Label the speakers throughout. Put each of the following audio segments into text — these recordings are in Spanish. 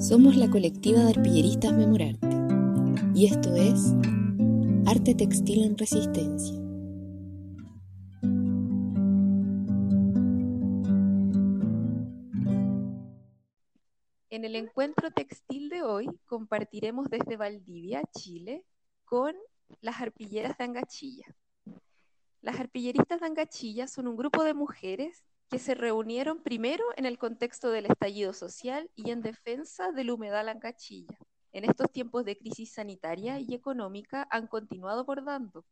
Speaker 1: Somos la colectiva de arpilleristas Memorarte y esto es Arte Textil en Resistencia. En el encuentro textil de hoy compartiremos desde Valdivia, Chile, con las arpilleras de Angachilla. Las arpilleristas de Angachilla son un grupo de mujeres que se reunieron primero en el contexto del estallido social y en defensa del humedal Angachilla. En estos tiempos de crisis sanitaria y económica han continuado bordando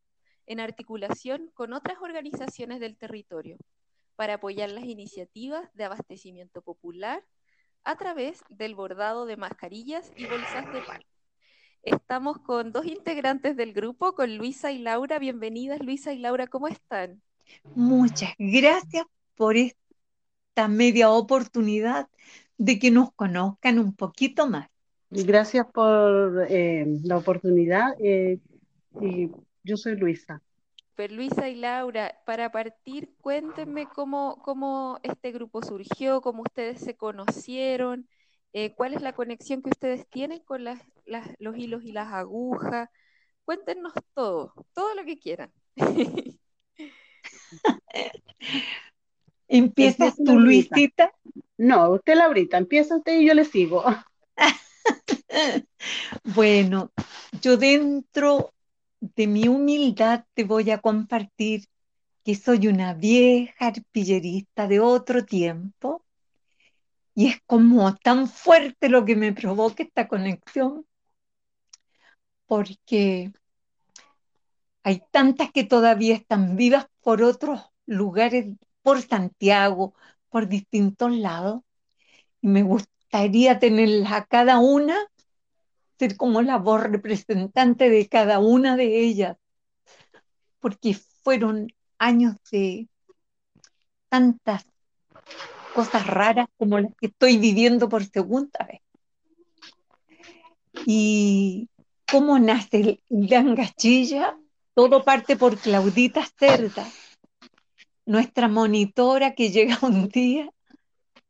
Speaker 1: en articulación con otras organizaciones del territorio para apoyar las iniciativas de abastecimiento popular a través del bordado de mascarillas y bolsas de pan. Estamos con dos integrantes del grupo, con Luisa y Laura. Bienvenidas, Luisa y Laura, ¿cómo están?
Speaker 2: Muchas gracias por esta media oportunidad de que nos conozcan un poquito más.
Speaker 3: Gracias por eh, la oportunidad. Eh, y yo soy Luisa.
Speaker 1: Pero Luisa y Laura, para partir, cuéntenme cómo, cómo este grupo surgió, cómo ustedes se conocieron, eh, cuál es la conexión que ustedes tienen con las, los hilos y las agujas. Cuéntenos todo, todo lo que quieran.
Speaker 2: ¿Empiezas tú, Luisita?
Speaker 3: No, usted, Laurita, empieza usted y yo le sigo.
Speaker 2: bueno, yo dentro de mi humildad te voy a compartir que soy una vieja arpillerista de otro tiempo y es como tan fuerte lo que me provoca esta conexión porque hay tantas que todavía están vivas por otros lugares por Santiago, por distintos lados, y me gustaría tenerlas a cada una, ser como la voz representante de cada una de ellas, porque fueron años de tantas cosas raras como las que estoy viviendo por segunda vez. Y cómo nace el Gachilla, todo parte por Claudita Cerda, nuestra monitora que llega un día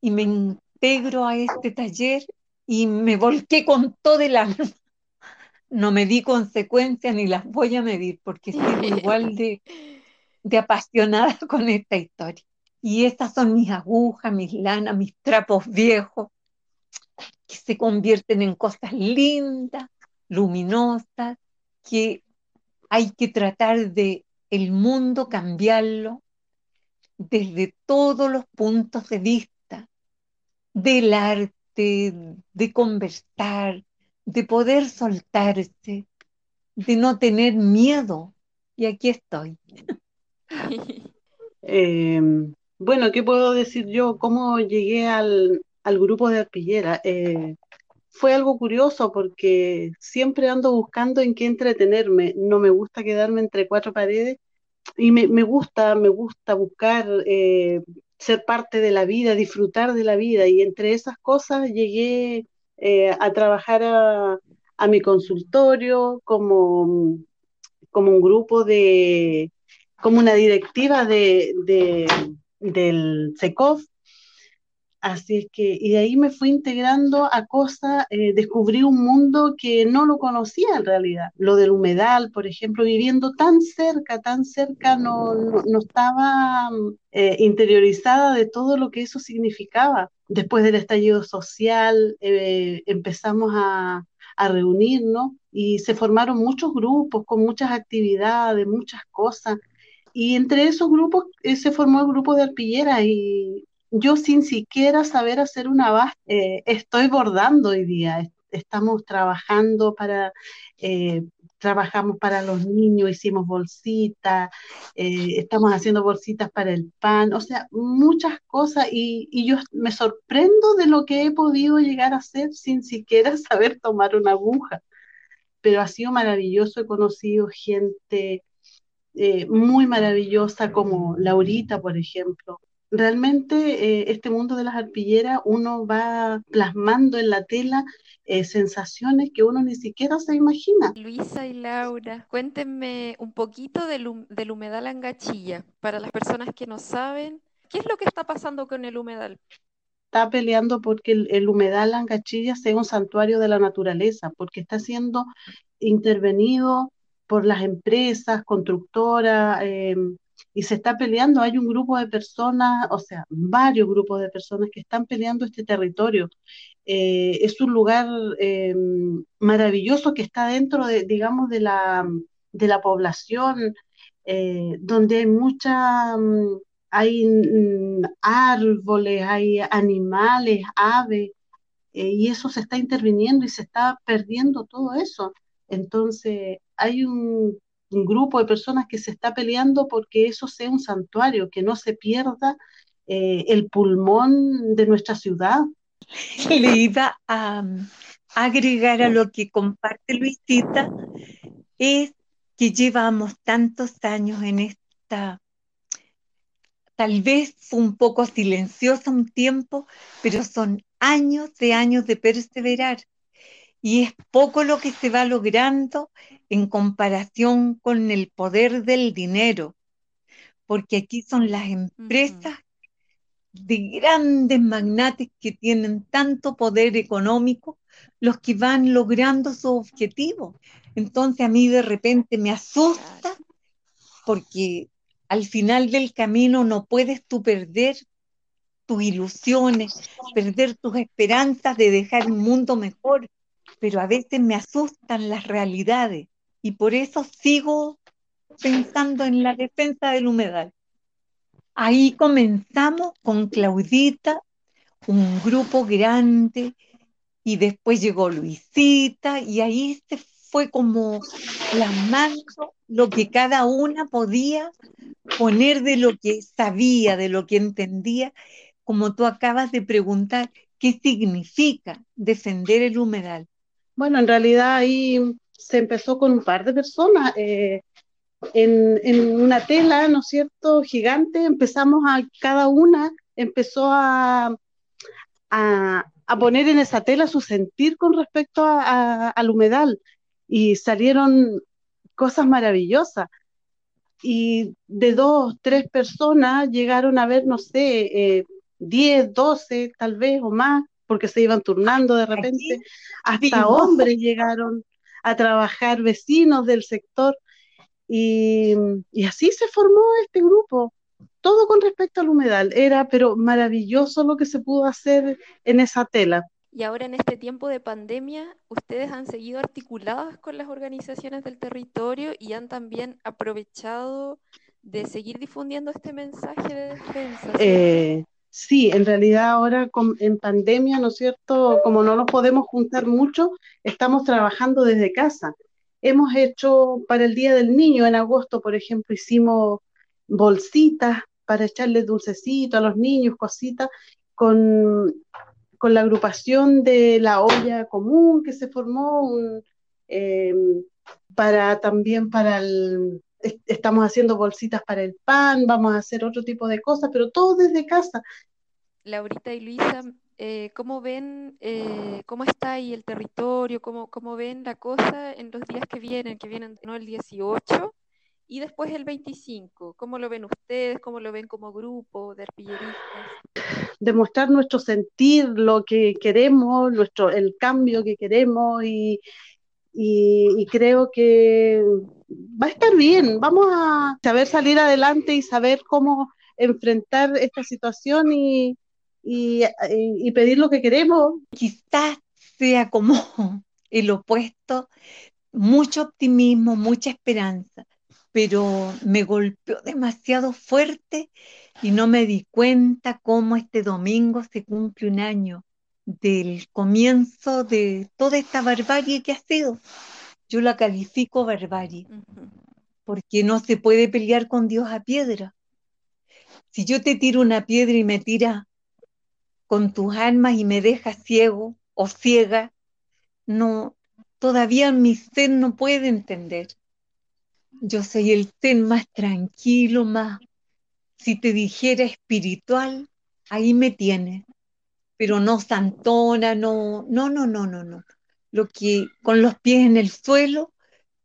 Speaker 2: y me integro a este taller y me volqué con todo el alma. No me di consecuencias ni las voy a medir porque sigo igual de, de apasionada con esta historia. Y estas son mis agujas, mis lanas, mis trapos viejos, que se convierten en cosas lindas, luminosas, que hay que tratar de el mundo cambiarlo desde todos los puntos de vista, del arte, de conversar, de poder soltarse, de no tener miedo. Y aquí estoy.
Speaker 3: Em, bueno, ¿qué puedo decir yo? ¿Cómo llegué al, grupo de arpillera? Eh, fue algo curioso porque siempre ando buscando en qué entretenerme. No me gusta quedarme entre cuatro paredes y me, gusta, me gusta buscar eh, ser parte de la vida, disfrutar de la vida. Y entre esas cosas llegué eh, a trabajar a, mi consultorio como, como un grupo de, como una directiva de, del SECOF Así es que, y de ahí me fui integrando a cosas, eh, descubrí un mundo que no lo conocía en realidad. Lo del humedal, por ejemplo, viviendo tan cerca, tan cerca, no, no, estaba eh, interiorizada de todo lo que eso significaba. Después del estallido social, eh, empezamos a, a reunirnos y se formaron muchos grupos con muchas actividades, muchas cosas. Y entre esos grupos se formó el grupo de arpilleras y yo sin siquiera saber hacer una base, eh, estoy bordando hoy día. Estamos trabajando para, eh, trabajamos para los niños, hicimos bolsitas, eh, estamos haciendo bolsitas para el pan, o sea, muchas cosas y, y, yo me sorprendo de lo que he podido llegar a hacer sin siquiera saber tomar una aguja. Pero ha sido maravilloso, he conocido gente muy maravillosa como Laurita, por ejemplo, realmente eh, este mundo de las arpilleras uno va plasmando en la tela eh, sensaciones que uno ni siquiera se imagina.
Speaker 1: Luisa y Laura, cuéntenme un poquito del, del humedal Angachilla. Para las personas que no saben, ¿qué es lo que está pasando con el humedal?
Speaker 3: está peleando porque el, el humedal Lancachilla sea un santuario de la naturaleza, porque está siendo intervenido por las empresas, constructoras, eh, y se está peleando. Hay un grupo de personas, o sea, varios grupos de personas que están peleando este territorio. Eh, es un lugar eh, maravilloso que está dentro de, digamos, de la, de la población, eh, donde hay mucha, mm, hay mm, árboles, hay animales, aves, eh, y eso se está interviniendo y se está perdiendo todo eso. Entonces, hay un, un grupo de personas que se está peleando porque eso sea un santuario, que no se pierda eh, el pulmón de nuestra ciudad.
Speaker 2: Le iba a agregar a lo que comparte Luisita, es que llevamos tantos años en esta, tal vez fue un poco silenciosa un tiempo, pero son años de años de perseverar y es poco lo que se va logrando en comparación con el poder del dinero, porque aquí son las empresas de grandes magnates que tienen tanto poder económico los que van logrando su objetivo. Entonces a mí de repente me asusta porque al final del camino no puedes tú perder tus ilusiones, perder tus esperanzas de dejar un mundo mejor, pero a veces me asustan las realidades y por eso sigo pensando en la defensa del humedal. Ahí comenzamos con Claudita, un grupo grande, y después llegó Luisita, y ahí se fue como plasmando lo que cada una podía poner de lo que sabía, de lo que entendía, como tú acabas de preguntar, ¿qué significa defender el humedal?
Speaker 3: Bueno, en realidad ahí se empezó con un par de personas. Eh, en, una tela, ¿no es cierto?, gigante, empezamos a, cada una empezó a, a, poner en esa tela su sentir con respecto a, al humedal y salieron cosas maravillosas. Y de dos, tres personas llegaron a ver, no sé, eh, diez, doce tal vez o más, porque se iban turnando de repente, hasta hombres llegaron a trabajar, vecinos del sector, y, y, así se formó este grupo. Todo con respecto al humedal, era pero maravilloso lo que se pudo hacer en esa tela.
Speaker 1: Y ahora en este tiempo de pandemia, ustedes han seguido articuladas con las organizaciones del territorio y han también aprovechado de seguir difundiendo este mensaje de defensa.
Speaker 3: Eh, Sí, en realidad ahora con, en pandemia, ¿no es cierto? Como no nos podemos juntar mucho, estamos trabajando desde casa. Hemos hecho para el Día del Niño, en agosto, por ejemplo, hicimos bolsitas para echarle dulcecito a los niños, cositas, con, con la agrupación de la olla común que se formó, eh, para también para el, estamos haciendo bolsitas para el pan, vamos a hacer otro tipo de cosas, pero todo desde casa.
Speaker 1: Laurita y Luisa, eh, ¿cómo ven, eh, cómo está ahí el territorio, cómo, cómo ven la cosa en los días que vienen, que vienen ¿no? el 18 y después el 25? ¿Cómo lo ven ustedes? ¿Cómo lo ven como grupo de arpilleristas?
Speaker 3: Demostrar nuestro sentir, lo que queremos, nuestro, el cambio que queremos y, y, creo que va a estar bien. Vamos a saber salir adelante y saber cómo enfrentar esta situación y, y, y pedir lo que queremos.
Speaker 2: Quizás sea como el opuesto, mucho optimismo, mucha esperanza, pero me golpeó demasiado fuerte y no me di cuenta cómo este domingo se cumple un año del comienzo de toda esta barbarie que ha sido. Yo la califico barbarie, uh -huh. porque no se puede pelear con Dios a piedra. Si yo te tiro una piedra y me tira con tus armas y me dejas ciego o ciega, no, todavía mi ser no puede entender. Yo soy el ser más tranquilo, más, si te dijera espiritual, ahí me tienes pero no santona, no, no, no, no, no, no. Lo que con los pies en el suelo,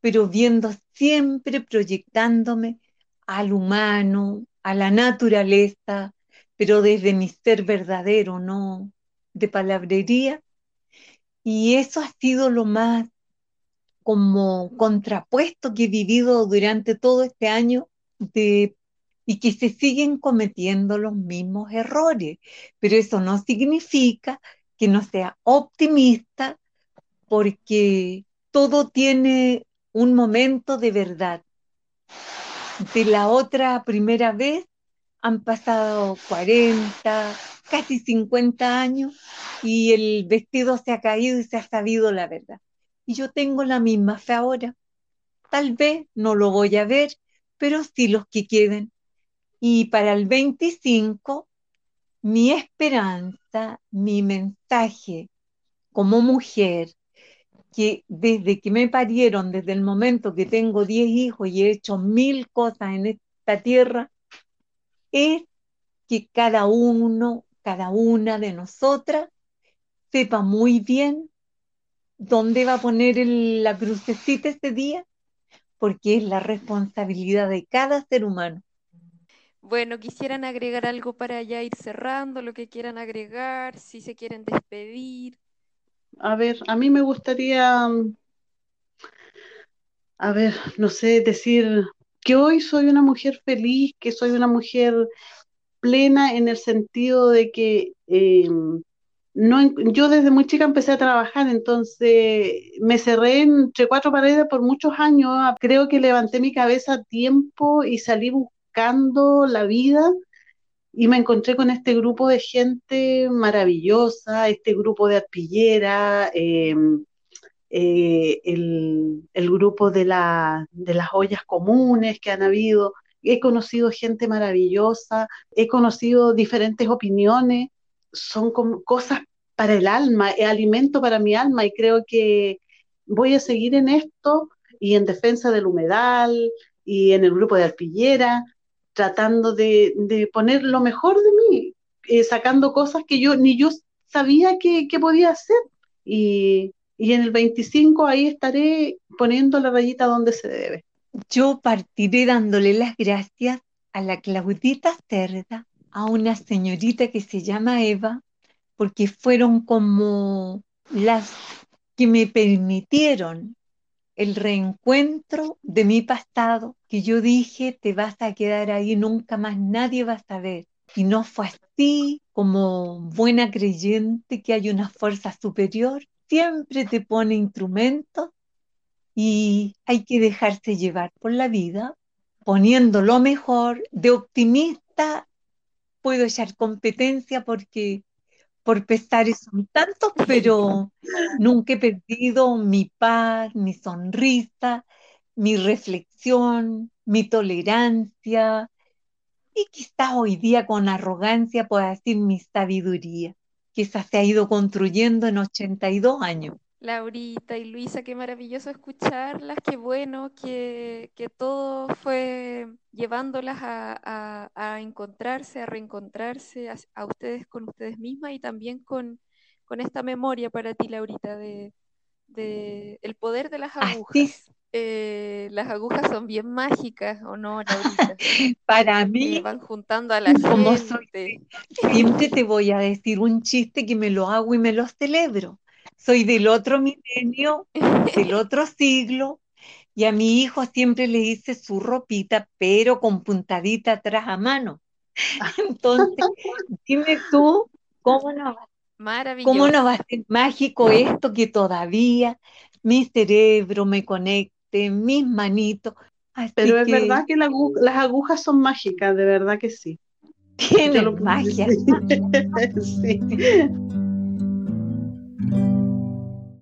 Speaker 2: pero viendo siempre, proyectándome al humano, a la naturaleza, pero desde mi ser verdadero, no de palabrería. Y eso ha sido lo más como contrapuesto que he vivido durante todo este año de, y que se siguen cometiendo los mismos errores. Pero eso no significa que no sea optimista porque todo tiene un momento de verdad. De la otra primera vez han pasado 40, casi 50 años y el vestido se ha caído y se ha sabido la verdad. Y yo tengo la misma fe ahora. Tal vez no lo voy a ver, pero sí los que queden. Y para el 25, mi esperanza, mi mensaje como mujer, que desde que me parieron, desde el momento que tengo 10 hijos y he hecho mil cosas en esta tierra, es que cada uno, cada una de nosotras sepa muy bien dónde va a poner la crucecita ese día, porque es la responsabilidad de cada ser humano.
Speaker 1: Bueno, quisieran agregar algo para ya ir cerrando, lo que quieran agregar, si se quieren despedir.
Speaker 3: A ver, a mí me gustaría, a ver, no sé, decir que hoy soy una mujer feliz, que soy una mujer plena en el sentido de que eh, no, yo desde muy chica empecé a trabajar, entonces me cerré entre cuatro paredes por muchos años. Creo que levanté mi cabeza a tiempo y salí buscando la vida y me encontré con este grupo de gente maravillosa, este grupo de arpillera, eh, eh, el, grupo de, la, de las ollas comunes que han habido. He conocido gente maravillosa, he conocido diferentes opiniones, son cosas para el alma, es alimento para mi alma y creo que voy a seguir en esto y en defensa del humedal y en el grupo de arpillera, tratando de, poner lo mejor de mí, eh, sacando cosas que yo ni yo sabía que, que podía hacer. Y, y en el 25 ahí estaré poniendo la rayita donde se debe.
Speaker 2: Yo partiré dándole las gracias a la Claudita Cerda, a una señorita que se llama Eva, porque fueron como las que me permitieron el reencuentro de mi pasado, que yo dije, te vas a quedar ahí, nunca más nadie va a saber. Y no fue así, como buena creyente que hay una fuerza superior, siempre te pone instrumentos y hay que dejarse llevar por la vida, poniendo lo mejor. De optimista puedo echar competencia porque por pesares son tantos, pero nunca he perdido mi paz, mi sonrisa, mi reflexión, mi tolerancia y quizás hoy día con arrogancia pueda decir mi sabiduría que esa se ha ido construyendo en 82 años.
Speaker 1: Laurita y Luisa, qué maravilloso escucharlas, qué bueno que, todo fue llevándolas a, encontrarse, a reencontrarse a, ustedes con ustedes mismas y también con, con esta memoria para ti, Laurita, de, el poder de las agujas. Eh, las agujas son bien mágicas, ¿o no, Laurita?
Speaker 2: Para mí,
Speaker 1: van juntando a la
Speaker 2: como gente. siempre te voy a decir un chiste que me lo hago y me lo celebro. Soy del otro milenio, del otro siglo, y a mi hijo siempre le hice su ropita, pero con puntadita atrás a mano. Entonces, dime tú, ¿cómo no ¿Cómo no va a ser mágico esto que todavía mi cerebro me conecta mis manitos.
Speaker 3: Pero es verdad que las agujas son mágicas, de verdad que sí.
Speaker 2: Tienen magia.
Speaker 3: sí.